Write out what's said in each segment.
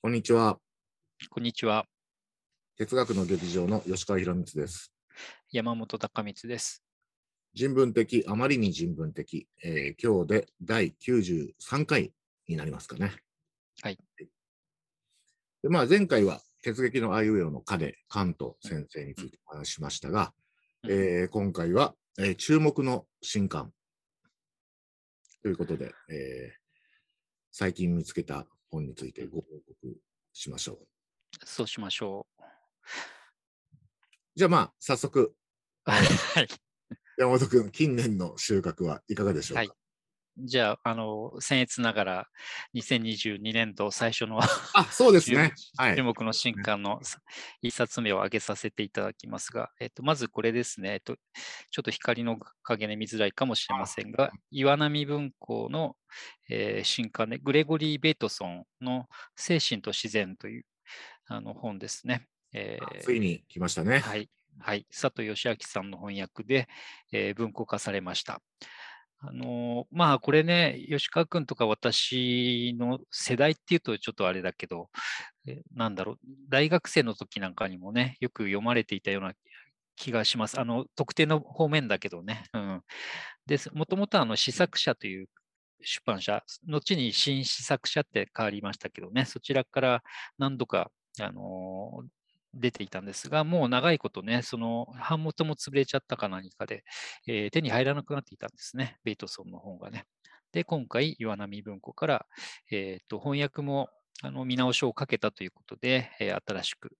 こんにちは。こんにちは。哲学の劇場の吉川博光です。山本隆光です。人文的、あまりに人文的、えー今日で第93回になりますかね。はい。でまあ、前回は、哲劇のあいうえおの課で、カント先生についてお話ししましたが、うんえー今回は、えー注目の新刊ということで、えー最近見つけた本についてご報告しましょう。そうしましょう。じゃあまあ、早速、はい。山本君、近年の収穫はいかがでしょうか、はいじゃあ、あの、僭越ながら、2022年度最初のあ、そうですね。はい注。目の新刊の一冊目を挙げさせていただきますが、えっと、まずこれですね、えっと、ちょっと光の影で見づらいかもしれませんが、岩波文庫の、えー新刊で、グレゴリー・ベートソンの精神と自然というあの本ですね。えーついに来ましたね。はい、はい、佐藤義明さんの翻訳で、えー文庫化されました。あのまあこれね、吉川君とか私の世代っていうとちょっとあれだけど、えなんだろう、大学生の時なんかにもね、よく読まれていたような気がします。あの、特定の方面だけどね。うん、です。もともとあの、試作者という出版社、後に新試作者って変わりましたけどね、そちらから何度か、あの出ていたんですが、もう長いことね、その版元も潰れちゃったか何かで、えー手に入らなくなっていたんですね、ベイトソンの本がね。で、今回、岩波文庫から、えーと翻訳もあの見直しをかけたということで、えー新しく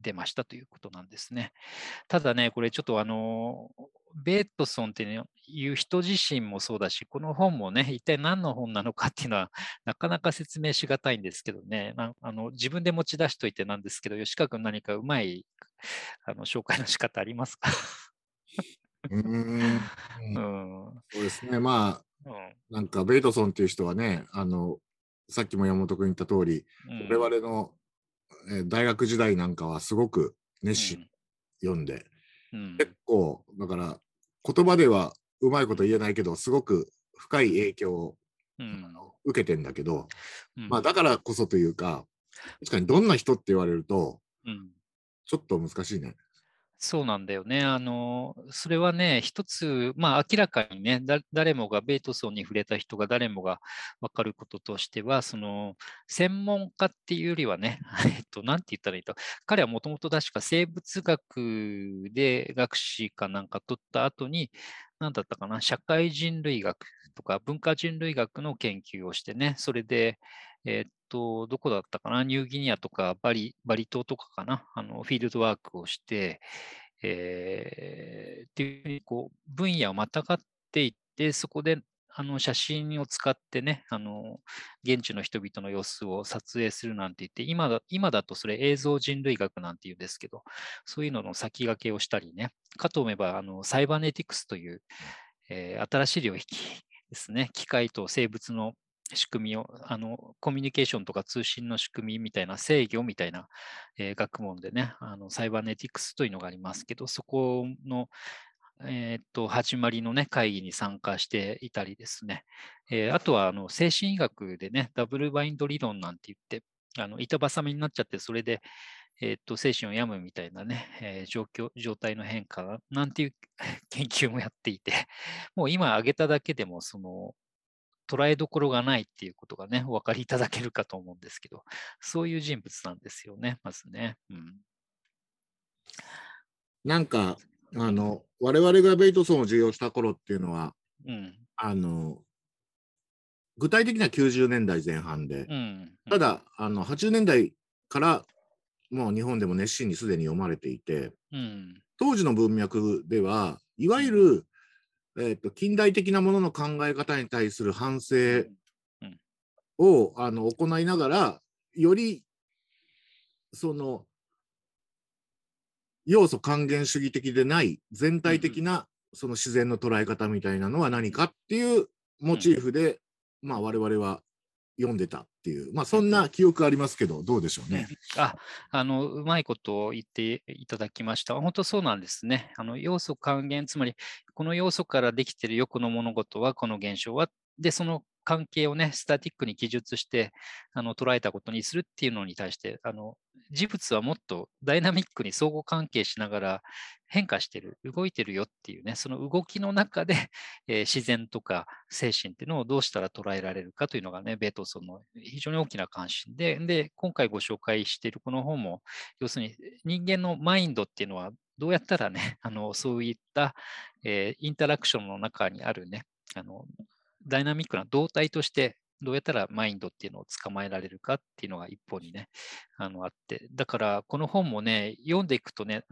出ましたということなんですね。ただね、これちょっとあの、ベートソンっていう人自身もそうだし、この本もね、一体何の本なのかっていうのは、なかなか説明しがたいんですけどね、あの自分で持ち出しといてなんですけど、吉川君何かうまいあの紹介の仕方ありますか？うーん。うん。そうですね。まうんあ、なんか、ベイトソンっていう人はね、あの、さっきも山本君言った通り、うん我々の、えー大学時代なんかはすごく熱心に読んで、うん。結構、だから、言葉ではうまいこと言えないけど、すごく深い影響をうん。受けてんだけど、うん。まあ、だからこそというか、確かにどんな人って言われると、うん。ちょっと難しいね。そうなんだよね。あの、それはね、一つ、まあ明らかにね、誰もが、ベートソンに触れた人が誰もが分かることとしては、その、専門家っていうよりはね、えっと、なんて言ったらいいと、彼はもともと確か生物学で学士かなんか取った後に、なんだったかな、社会人類学とか文化人類学の研究をしてね、それで、えっと、どこだったかな、ニューギニアとかバリ、バリ島とかかな、あの、フィールドワークをして、えーっていうふうにこう分野をまたがっていって、そこであの写真を使ってね、あの現地の人々の様子を撮影するなんて言って、今だ今だとそれ映像人類学なんて言うんですけど、そういうのの先駆けをしたりね、かと思えばあのサイバネティクスという、えー新しい領域ですね、機械と生物の仕組みを、あのコミュニケーションとか通信の仕組みみたいな制御みたいな、えー学問でね、あのサイバーネティクスというのがありますけど、そこの、えーっと始まりの、ね、会議に参加していたりですね、えーあとはあの精神医学でね、ダブルバインド理論なんて言って、あの板挟みになっちゃって、それで、えーっと精神を病むみたいなね、えー状況、状態の変化なんていう 研究もやっていて、もう今挙げただけでも、その、捉えどころがないっていうことがね、お分かりいただけるかと思うんですけど、そういう人物なんですよね、まずね。うん。なんか、あの、我々がベイトソンを授業した頃っていうのは、うん。あの、具体的には90年代前半で、うん。ただ、あの、80年代から、もう日本でも熱心にすでに読まれていて、うん。当時の文脈では、いわゆる、えっと近代的なものの考え方に対する反省うん。をあの行いながら、よりその要素還元主義的でない全体的なその自然の捉え方みたいなのは何かっていうモチーフで、まあ我々は読んでたっていう、まあそんな記憶ありますけど、どうでしょうね。あ、あの、うまいことを言っていただきました。本当そうなんですね。あの、要素還元、つまり、この要素からできている欲、の物事は、この現象は、で、その関係をね、スタティックに記述してあの捉えたことにするっていうのに対して、あの事物はもっとダイナミックに相互関係しながら変化してる、動いてるよっていうね、その動きの中で、えー、自然とか精神っていうのをどうしたら捉えられるかというのがね、ベートーソンの非常に大きな関心で、で、今回ご紹介しているこの本も、要するに人間のマインドっていうのはどうやったらね、あのそういった、えー、インタラクションの中にあるね、あのダイナミックな動体としてどうやったらマインドっていうのを捕まえられるかっていうのが一方にね、あのあって、だからこの本もね、読んでいくとね、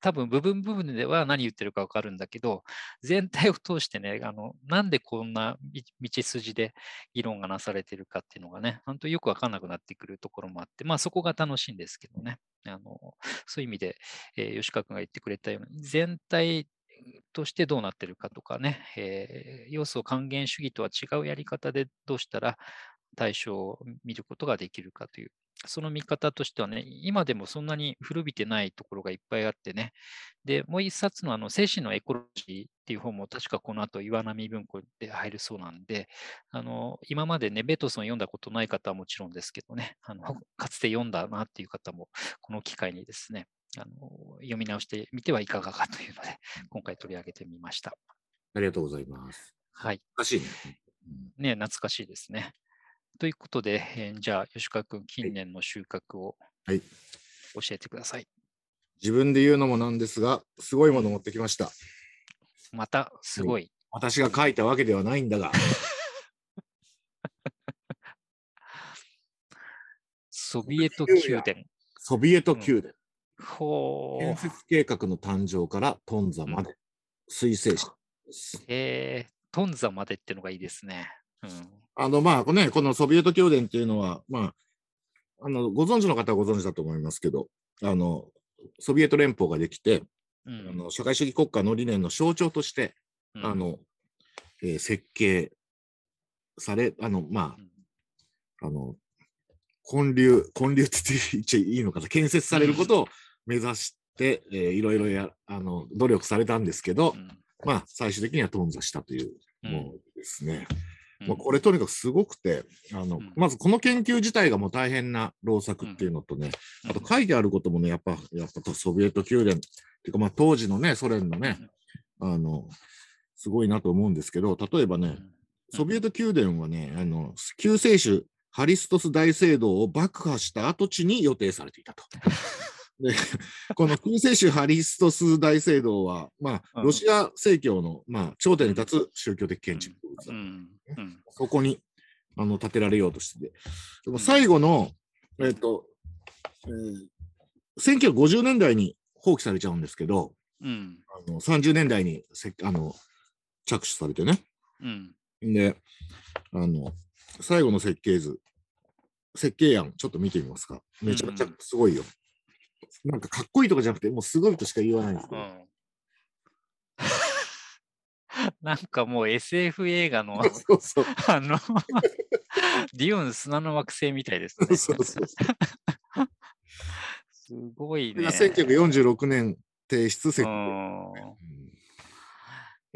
多分部分部分では何言ってるか分かるんだけど、全体を通してね、あのなんでこんな道筋で議論がなされてるかっていうのがね、本当よく分かんなくなってくるところもあって、まあそこが楽しいんですけどね。あのそういう意味で、えー、吉川君が言ってくれたように、全体としてどうなってるかとかね、えー、要素を還元主義とは違うやり方でどうしたら対象を見ることができるかという、その見方としてはね、今でもそんなに古びてないところがいっぱいあってね、で、もう一冊のあの精神のエコロジーっていう本も確かこの後岩波文庫で入るそうなんで、あの今までね、ベトソン読んだことない方はもちろんですけどね、あのかつて読んだなっていう方もこの機会にですね、あの読み直してみてはいかがかというので、今回取り上げてみました。ありがとうございます。はい。懐かしいね。ね、懐かしいですね。ということで、えー、じゃあ、吉川君、近年の収穫を教えてください。はい、自分で言うのもなんですが、すごいもの持ってきました。また、すごい。私が書いたわけではないんだが。ソビエト宮殿。ソビエト宮殿。ほ建設計画の誕生からトンザまで、水星詞です。えー、トンザまでっていうのがいいですね。うん、あの、まあね、このソビエト宮殿っていうのは、まあ、あの、ご存知の方はご存知だと思いますけど、あの、ソビエト連邦ができて、うん、あの社会主義国家の理念の象徴として、うん、あの、えー、設計され、あの、まあ、あの、建立、建立って言っちゃいいのかな、建設されることを目指して、えー、いろいろやあの努力されたんですけど、うん、まあ、最終的には頓挫したというものですね。うん、まあ、これとにかくすごくて、あの、うん、まずこの研究自体がもう大変な労作っていうのとね、あと書いてあることもね、やっぱ、やっぱソビエト宮殿っていうか、まあ当時のね、ソ連のね、あの、すごいなと思うんですけど、例えばね、ソビエト宮殿はね、あの、救世主ハリストス大聖堂を爆破した跡地に予定されていたと。で この救世主ハリストス大聖堂は、まあ、ロシア正教の、まあ、頂点に立つ宗教的建築物だ、うん。うん、そこにあの建てられようとしてて、でも最後の、えっ、ー、と、えー、1950年代に放棄されちゃうんですけど、うん、あの30年代にせあの着手されてね。うん、で、あの、最後の設計図、設計案、ちょっと見てみますか。めちゃめちゃすごいよ。なんかかっこいいとかじゃなくて、もうすごいとしか言わないんですけど。うん なんかもう SF 映画の そうそうあの ディオン砂の惑星みたいですね。そうそうすごいね。1946年提出設計。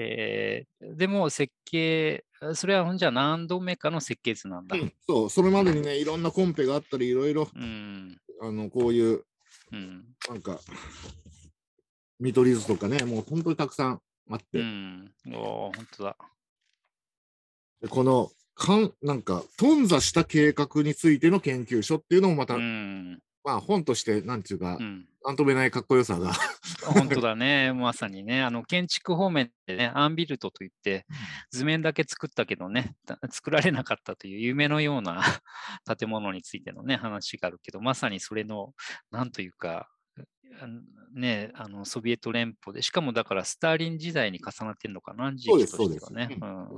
えー、でも設計、それはほんじゃ何度目かの設計図なんだ、うん、そう、それまでにね、いろんなコンペがあったり、いろいろ、うん、あのこういううん、なんか、見取り図とかね、もう本当にたくさんあって。うん、お本当だ。でこの、かんなんか、頓挫した計画についての研究所っていうのもまた、うん、まあ本として、なんていうか、うん、なんとめないかっこよさが。本当だね、まさにね、あの建築方面でね、アンビルトといって、図面だけ作ったけどね、作られなかったという夢のような 建物についてのね、話があるけど、まさにそれの、なんというか、ね、あのソビエト連邦で、しかもだからスターリン時代に重なってるのかな、時期としてはね。まあ、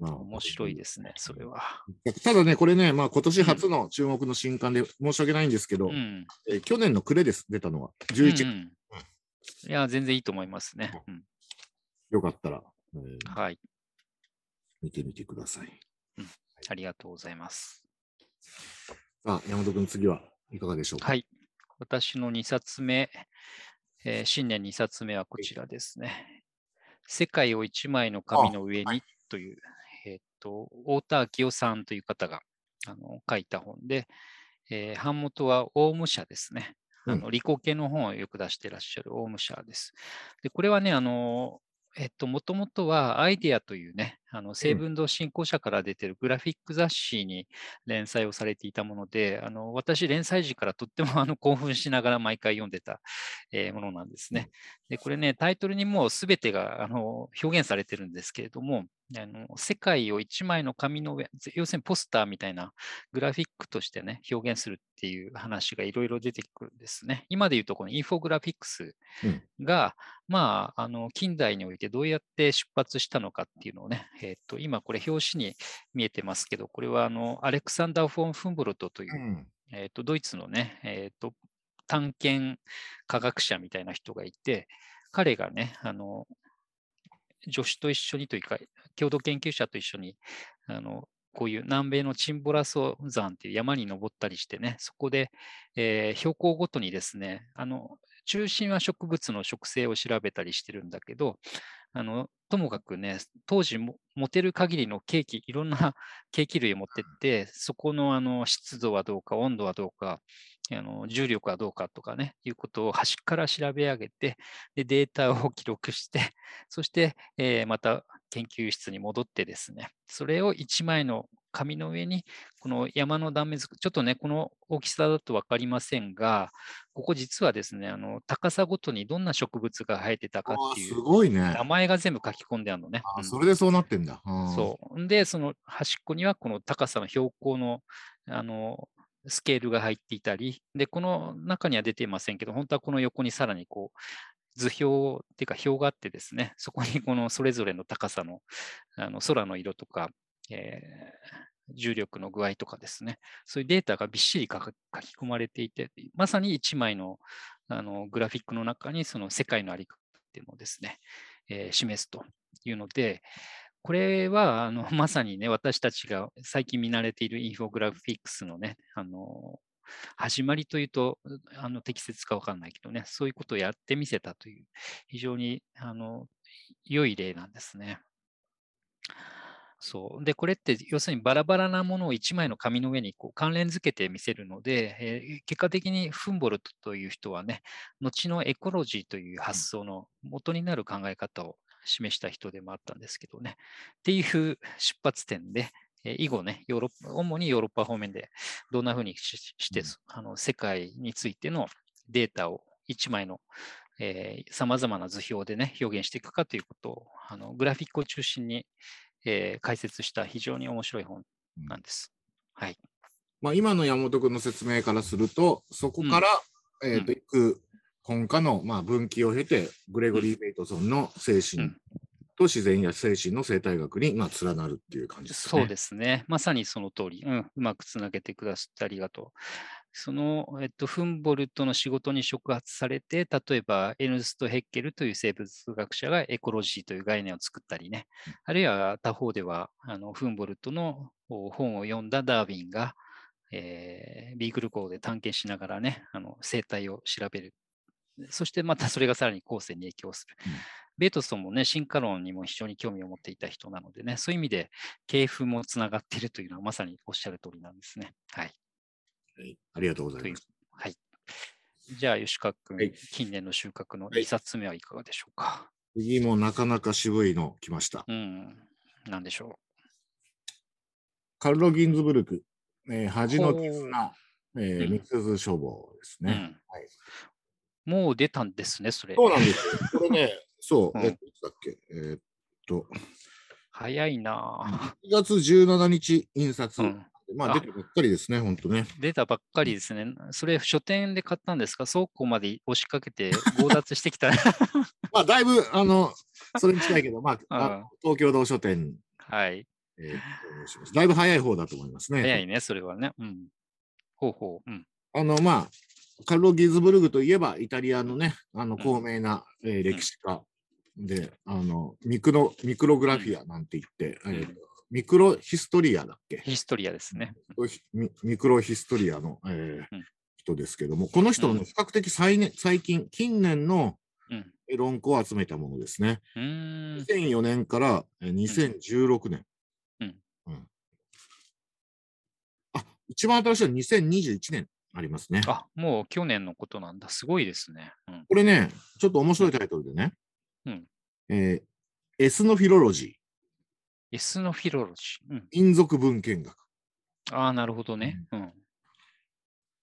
面白いですね、それは。ただね、これね、まあ今年初の注目の新刊で申し訳ないんですけど、うん、え去年の暮れです、出たのは。11月、うん、いや、全然いいと思いますね。うん、よかったら、えー、はい。見てみてください。うん、ありがとうございます。さあ、山本君、次はいかがでしょうか？はい。私の2冊目、えー、新年2冊目はこちらですね。世界を一枚の紙の上にという、と、太田明夫さんという方があの書いた本で、えー版元はオウム社ですね。あうんの理工系の本をよく出していらっしゃるオウム社です。で、これはね、あの、えっと、もともとはアイデアというね、あの、成文堂振興社から出てるグラフィック雑誌に連載をされていたもので、あの、私、連載時からとっても あの興奮しながら毎回読んでた、えーものなんですね。で、これね、タイトルにもうすべてがあの表現されてるんですけれども、あの世界を一枚の紙の上、要するにポスターみたいなグラフィックとしてね、表現するっていう話がいろいろ出てくるんですね。今で言うと、このインフォグラフィックスうんが、まあ、あの、近代においてどうやって出発したのかっていうのをね、えっ、と、今これ表紙に見えてますけど、これはあの、アレクサンダー・フォン・フンブロトというう、ん。えっ、と、ドイツのね、えっ、と、探検科学者みたいな人がいて、彼がね、あの、助手と一緒にというか、共同研究者と一緒に、あの、こういう南米のチンボラソ山っていう山に登ったりしてね、そこで、えー標高ごとにですね、あの、中心は植物の植生を調べたりしてるんだけど、あの、ともかくね、当時も持てる限りのケーキ、いろんな ケーキ類を持ってって、そこのあの湿度はどうか、温度はどうか、あの重力はどうかとかね、いうことを端から調べ上げて、でデータを記録して、そして、えーまた研究室に戻ってですね、それを1枚の紙の上に、この山の断面図、ちょっとね、この大きさだと分かりませんが、ここ実はですね、あの高さごとにどんな植物が生えてたかっていうごいね。名前が全部書き込んであるのね。あそれでそうなってんだ。うんそう。んで、その端っこにはこの高さの標高のあのスケールが入っていたり、で、この中には出ていませんけど、本当はこの横にさらにこう、図表っていうか表があってですね、そこにこのそれぞれの高さのあの空の色とか、えー重力の具合とかですね、そういうデータがびっしり書き込まれていて、まさに1枚のあのグラフィックの中にその世界のあり方っていうのをですね、えー示すというので、これはあの まさにね、私たちが最近見慣れているインフォグラフィックスのね、あの始まりというとあの適切かわかんないけどね、そういうことをやってみせたという、非常にあの良い例なんですね。そう。で、これって要するにバラバラなものを1枚の紙の上にこう関連づけて見せるので、えー結果的にフンボルトという人はね、後のエコロジーという発想の元になる考え方を示した人でもあったんですけどね。っていう出発点で、えー以後ね、ヨーロッパ、主にヨーロッパ方面でどんなふうにしして、うんあの世界についてのデータを1枚のさまざまな図表でね、表現していくかということを、あのグラフィックを中心に、えー解説した非常に面白い本なんです。はい。まあ、今の山本君の説明からすると、そこから、えっ、と、うんいく本家の、まあ、分岐を経て、グレゴリー・ベイトソンの精神うんと自然や精神の生態学に、まあ、連なるっていう感じですかね。そうですね。まさにその通り。うん、うまくつなげてくださってありがとう。その、えっと、フンボルトの仕事に触発されて、例えば、エヌスト・ヘッケルという生物学者がエコロジーという概念を作ったりね、あるいは他方では、あのフンボルトのお本を読んだダーウィンが、えービーグル号で探検しながらね、あの生態を調べる。そしてまたそれがさらに後世に影響する。うんベートソンもね、進化論にも非常に興味を持っていた人なのでね、そういう意味で系譜もつながっているというのはまさにおっしゃる通りなんですね。はい。はいありがとうございます。はい。じゃあ、吉川君、はい近年の収穫のはい2冊目はいかがでしょうか？次もなかなか渋いの来ました。うん。なんでしょカルロ・ギンズブルク、えー恥の絆、えー、うんミスズ書房ですう。ね。うんはいもう出たんですね、それ。そうなんですよ。これね、そう、うんえっとだっけ、えーっと、早いな1月17日印刷、ぁ、うん。まああ出てばっかりですね、本当ね。出たばっかりですね。それ、書店で買ったんですか？倉庫まで押しかけて 強奪してきた。まあだいぶ、あの、それに近いけど、まあ、あ東京道書店、はい。えだいぶ早い方だと思いますね。早いね、それはね。うん。ほうほう。うん。あの、まあ、カルロ・ギンズブルグといえば、イタリアのね、あの、高名な、えー歴史家で、あの、ミクロ、ミクログラフィアなんて言って、んえーミクロヒストリアだっけ？ヒストリアですね。ミミクロヒストリアの、えーうん。人ですけども、この人の比較的最,、ね、最近、近年の、うん。論考を集めたものですね。うーん。2004年からえー2016年。うん。うん。あ、一番新しいのは2021年ありますね。あ、もう去年のことなんだ。すごいですね。うん。これね、ちょっと面白いタイトルでね。うんえーエスノフィロロジエスノフィロロジー。うん。ー、民族文献学。ああ、なるほどね。うん。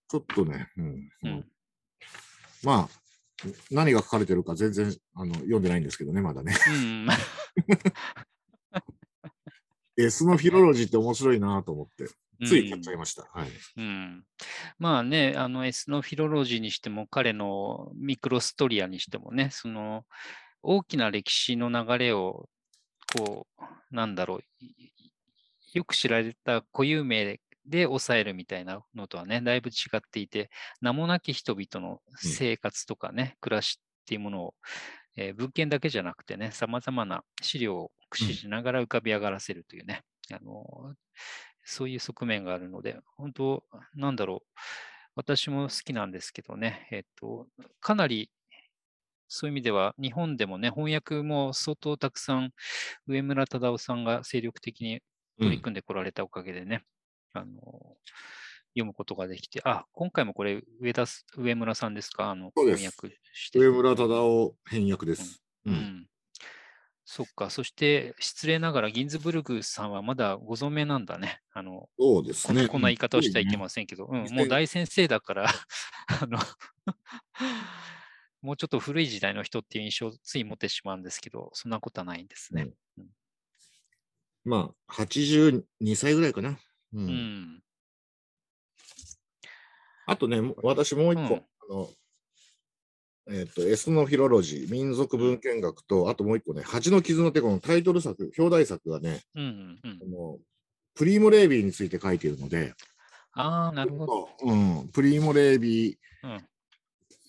ちょっとね、うんううんん。まあ、何が書かれてるか全然あの読んでないんですけどね、まだね。うん。エスノフィロロジーって面白いなと思って、つい買っちゃいました。はい。うん、まあね、あのエスノフィロロジーにしても、彼のミクロストリアにしてもね、その大きな歴史の流れを、こう、なんだろう、いよく知られた固有名で抑えるみたいなのとはね、だいぶ違っていて、名もなき人々の生活とかね、暮らしっていうものを、えー文献だけじゃなくてね、さまざまな資料を駆使しながら浮かび上がらせるというね、あのそういう側面があるので、本当、なんだろう、私も好きなんですけどね、えっと、かなり、そういう意味では、日本でもね、翻訳も相当たくさん、上村忠夫さんが精力的に取り組んでこられたおかげでね、あの、読むことができて、あ、今回もこれ、上田す、上村さんですか？あの、翻訳して。上村忠夫翻訳です。う。うんん。そっか。そして、失礼ながら、ギンズブルグさんはまだご存命なんだね。あの、そうですね。こんこんな言い方をしてはいけす。ませんけど、うん、2000もう大先生だから、あの、もうちょっと古い時代の人っていう印象をつい持ってしまうんですけど、そんなことはないんですね。まあ、82歳ぐらいかな。う。うんん。あとね、も私もう一個、うんあの、えっ、と、エスノフィロロジー、民族文献学と、あともう一個ね、蜂の傷の手このタイトル作、表題作がね、うん、うん、うんあ。のプリーモ・レービーについて書いているので、ああ、なるほど。うん、プリーモ・レービー、うん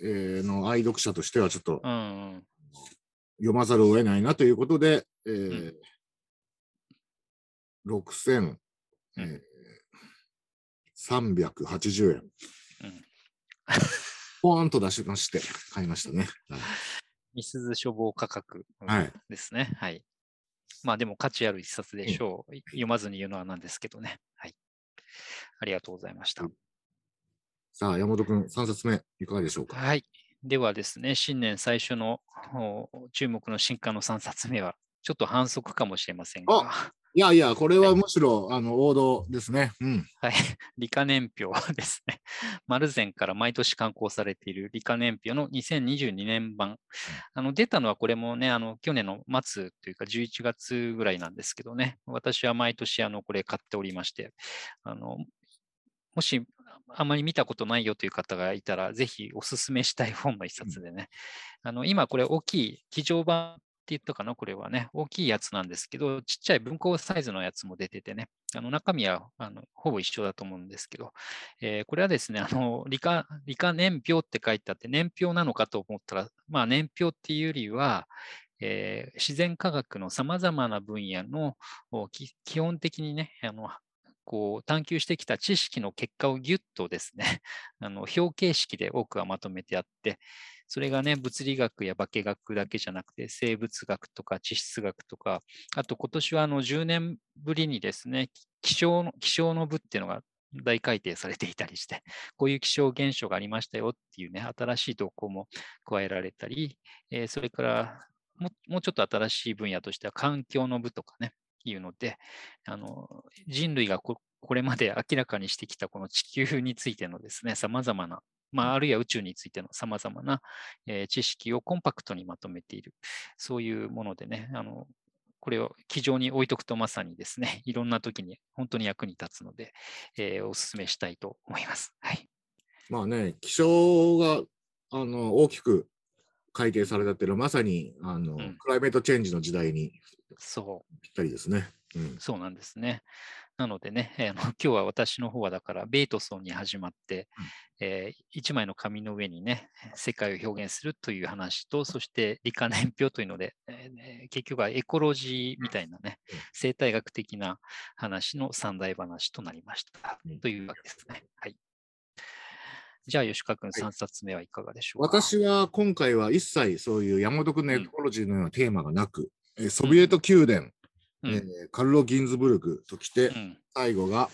えーの愛読者としてはちょっとうん、うん。読まざるを得ないなということで、えうー6380うん円。うんポーンと出しまして、買いましたね。はいみすず処方価格はいですね。はい。まあでも価値ある一冊でしょう。読まずに言うのはなんですけどね。はい。ありがとうございました。さあ、山本君、3冊目、いかがでしょうか？はい。ではですね、新年最初のお注目の新刊の3冊目は、ちょっと反則かもしれませんが、いやいや、これはむしろ、あの王道ですね。うん。はい、理科年表ですね。丸善から毎年刊行されている理科年表の2022年版。あの出たのはこれもね、あの去年の末というか11月ぐらいなんですけどね、私は毎年あのこれ買っておりまして、あのもしあまり見たことないよという方がいたら、ぜひおすすめしたい本の一冊でね、あの今これ大きい記上版言ったかな、これはね、大きいやつなんですけど、ちっちゃい文庫サイズのやつも出ててね、あの中身はあのほぼ一緒だと思うんですけど、えーこれはですね、あの理科理科年表って書いてあって、年表なのかと思ったら、まあ、年表っていうよりは、えー自然科学のさまざまな分野の基本的にね、あのこう探求してきた知識の結果をぎゅっとですね、あの表形式で多くはまとめてあって、それがね、物理学や化学だけじゃなくて、生物学とか地質学とか、あと今年はあの10年ぶりにですね、気象の気象の部っていうのが大改定されていたりして、こういう気象現象がありましたよっていうね、新しい動向も加えられたり、えーそれからももうちょっと新しい分野としては環境の部とかね、いうので、あの人類がここれまで明らかにしてきたこの地球についてのですね、様々な、まあ、あるいは宇宙についての様々な、えー知識をコンパクトにまとめている、そういうものでね、あのこれを机上に置いとくとまさにですね、いろんな時に本当に役に立つので、えーお勧めしたいと思います。はい。まあね、気象があの大きく改定されたっていうのは、まさにあの、うんクライメートチェンジの時代にそう。ぴったりですね。うん。そうなんですね。なのでね、えーあの今日は私の方はだから、ベートソンに始まって、えー一枚の紙の上にね、世界を表現するという話と、そして理科年表というので、えーえー結局はエコロジーみたいなねうん、生態学的な話の三大話となりましたうん。というわけですね。はい。じゃあ、吉川君、3冊目はいかがでしょうか？私は今回は一切そういう山本君のエコロジーのようなテーマがなく、うん、ソビエト宮殿、うん、えー、カルロ・ギンズブルクときて、うん、最後が、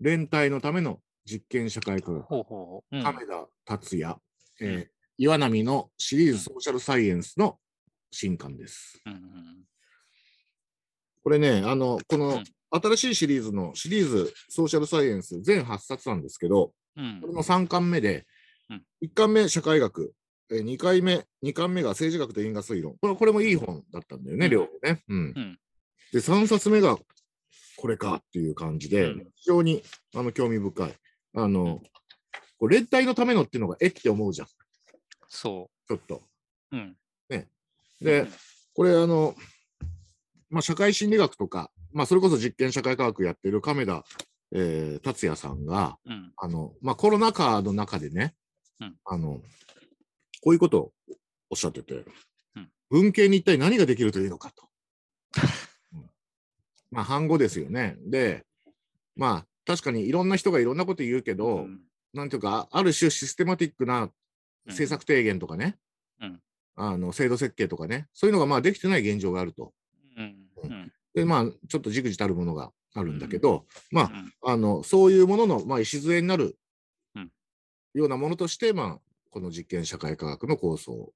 連帯のための実験社会科学、亀田達也、えー、岩波のシリーズソーシャルサイエンスの新刊です。これね、あの、この新しいシリーズのシリーズソーシャルサイエンス全8冊なんですけど、うん、これの3巻目で、うん、1巻目社会学、え2回目、2巻目が政治学と因果推論。これこれもいい本だったんだよね、うん、両方ね。うん。で、3冊目がこれかっていう感じで、非常にあの興味深い。あの、これ連帯のためのっていうのがえって思うじゃん。そう。ちょっと。うん。ね。で、これあの、まあ、社会心理学とか、まあ、それこそ実験社会科学やってる亀田、えー、達也さんが、うん、あの、まあ、コロナ禍の中でね、うん、あの、こういうことをおっしゃってて、うん、文系に一体何ができるというのかと。まあ、反語ですよね。で、まあ、確かにいろんな人がいろんなこと言うけど、うん、なんていうか、ある種システマティックな政策提言とかね、うん、あの制度設計とかね、そういうのがまあできてない現状があると。で、まあ、ちょっとじくじたるものがあるんだけど、まあ、あの、そういうものの、まあ、礎になるようなものとして、まあ、この実験社会科学の構想、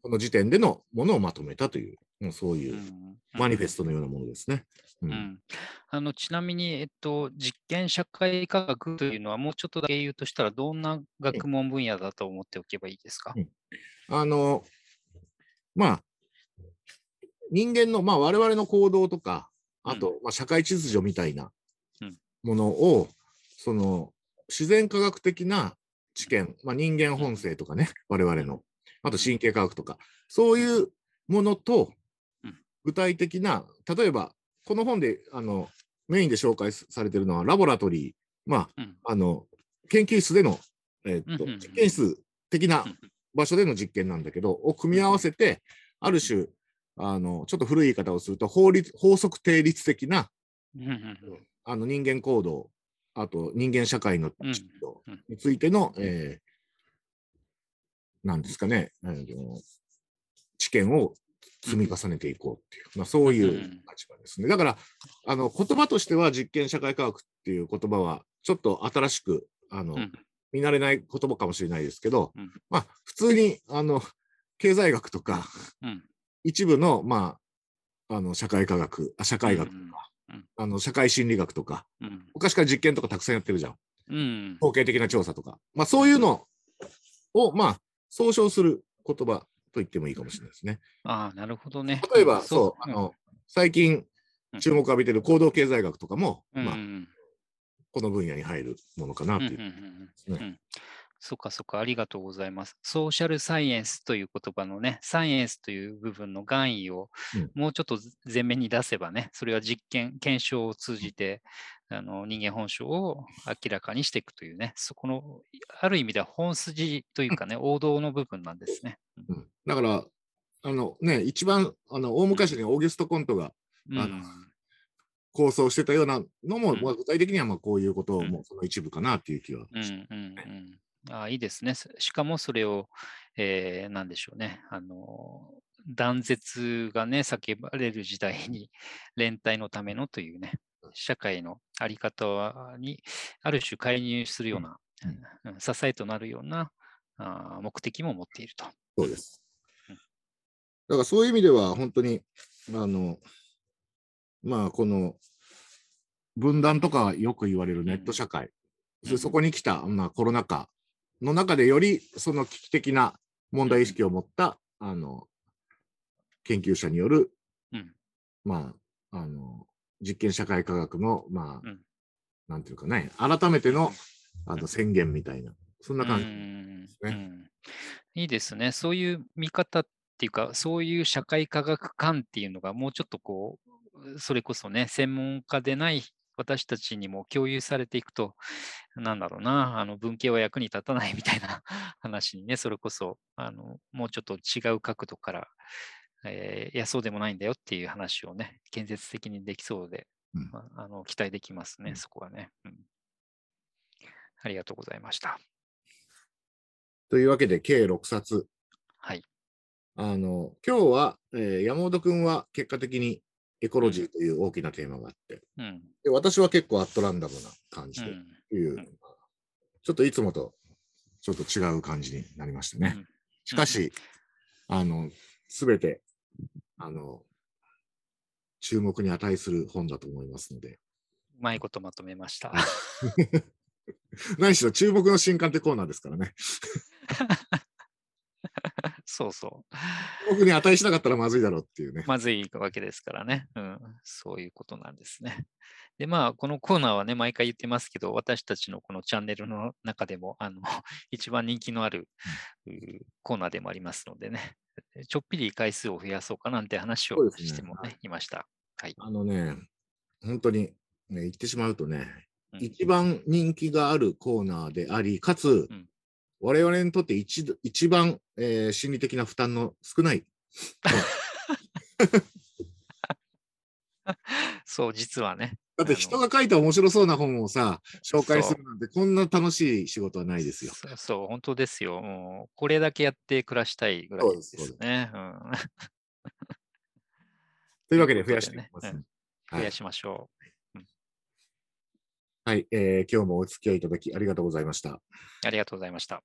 この時点でのものをまとめたという、もうそういうマニフェストのようなものですね。うん、あのちなみに、えっと、実験社会科学というのは、もうちょっとだけ言うとしたら、どんな学問分野だと思っておけばいいですか、うん、あのまあ、人間の、まあ、我々の行動とか、あと、まあ、社会秩序みたいなものを、その、自然科学的な知見、まあ、人間本性とかね、我々の、あと神経科学とか、そういうものと、具体的な、例えば、この本であのメインで紹介されているのは、ラボラトリー、まあ、あの研究室での、えー、っと実験室的な場所での実験なんだけど、を組み合わせて、ある種、あの、ちょっと古い言い方をすると、法律、法則定律的な、あの人間行動、あと人間社会のについての、えー、なんですかね、あの知見を積み重ねていこうっていう、まあ、そういう立場ですね。だから、あの言葉としては実験社会科学っていう言葉は、ちょっと新しく、あの、見慣れない言葉かもしれないですけど、まあ、普通に、あの、経済学とか、一部の、まあ、あの社会科学、あ社会学とか、うん、あの社会心理学とか、うん、昔から実験とかたくさんやってるじゃん。うん、統計的な調査とか。まあ、そういうのを、まあ、総称する言葉と言ってもいいかもしれないですね。ああ、なるほどね。例えば、そう、あの、最近注目を浴びてる行動経済学とかも、まあ、この分野に入るものかなという、そっかそっか、ありがとうございます。ソーシャルサイエンスという言葉のね、サイエンスという部分の含意をもうちょっと前面に出せばね、それは実験、検証を通じて、あの人間本性を明らかにしていくというね、そこの、ある意味では本筋というかね、王道の部分なんですね。うん、だから、あのね、一番あの大昔にオーギュスト・コントが、うん、あの構想してたようなのも、うん、まあ、具体的にはまあこういうこともその一部かなっていう気はして、ね、うんうんうんあいいですね。しかもそれを、えー、なんでしょうね。あの、断絶がね、叫ばれる時代に 連帯のためのというね、社会の在り方にある種介入するような、うん、支えとなるようなあ目的も持っていると。そうです。だからそういう意味では本当に、あの、まあこの分断とかよく言われるネット社会、うん、そこに来た、まあ、コロナ禍の中でよりその危機的な問題意識を持った、あの、研究者による、うん、まあ、あの、実験社会科学の、まあ、うん、なんていうかね、改めてのあの宣言みたいな、そんな感じですね、いいですね。そういう見方っていうか、そういう社会科学観っていうのがもうちょっとこう、それこそね、専門家でない私たちにも共有されていくと、なんだろうな、あの文系は役に立たないみたいな 話にね、それこそ、あのもうちょっと違う角度から、えー、いや、そうでもないんだよっていう話をね、建設的にできそうで、うん、まあ、あの期待できますね、そこはね。うんありがとうございました。というわけで、計6冊。はい。あの、今日は、えー山本君は結果的にエコロジーという大きなテーマがあって、うん。で私は結構アットランダムな感じで、うん。という、うんちょっといつもとちょっと違う感じになりましたね。うんしかし、あの、すべて、あの、注目に値する本だと思いますので、うまいことまとめました。何しろ注目の新刊ってコーナーですからね。そうそう。注目に値しなかったらまずいだろうっていうね。まずいわけですからね。うん。そういうことなんですね。で、まあ、このコーナーはね、毎回言ってますけど、私たちのこのチャンネルの中でも、あの、一番人気のある、コーナーでもありますのでね、ちょっぴり回数を増やそうかなんて話をしてもね、はいいました。はい。あのね、本当に、ね、言ってしまうとね、うん一番人気があるコーナーであり、かつ、うん我々にとって一一番、えー心理的な負担の少ない。そう、実はね。だって人が書いた面白そうな本をさ、紹介するなんてこんな楽しい仕事はないですよ。そうそう、本当ですよ。もうこれだけやって暮らしたいぐらいですすね。うん、というわけで増やしていきます、ねはい増やしましょはい、はいえー今日もお付き合いいただきありがとうございました。ありがとうございました。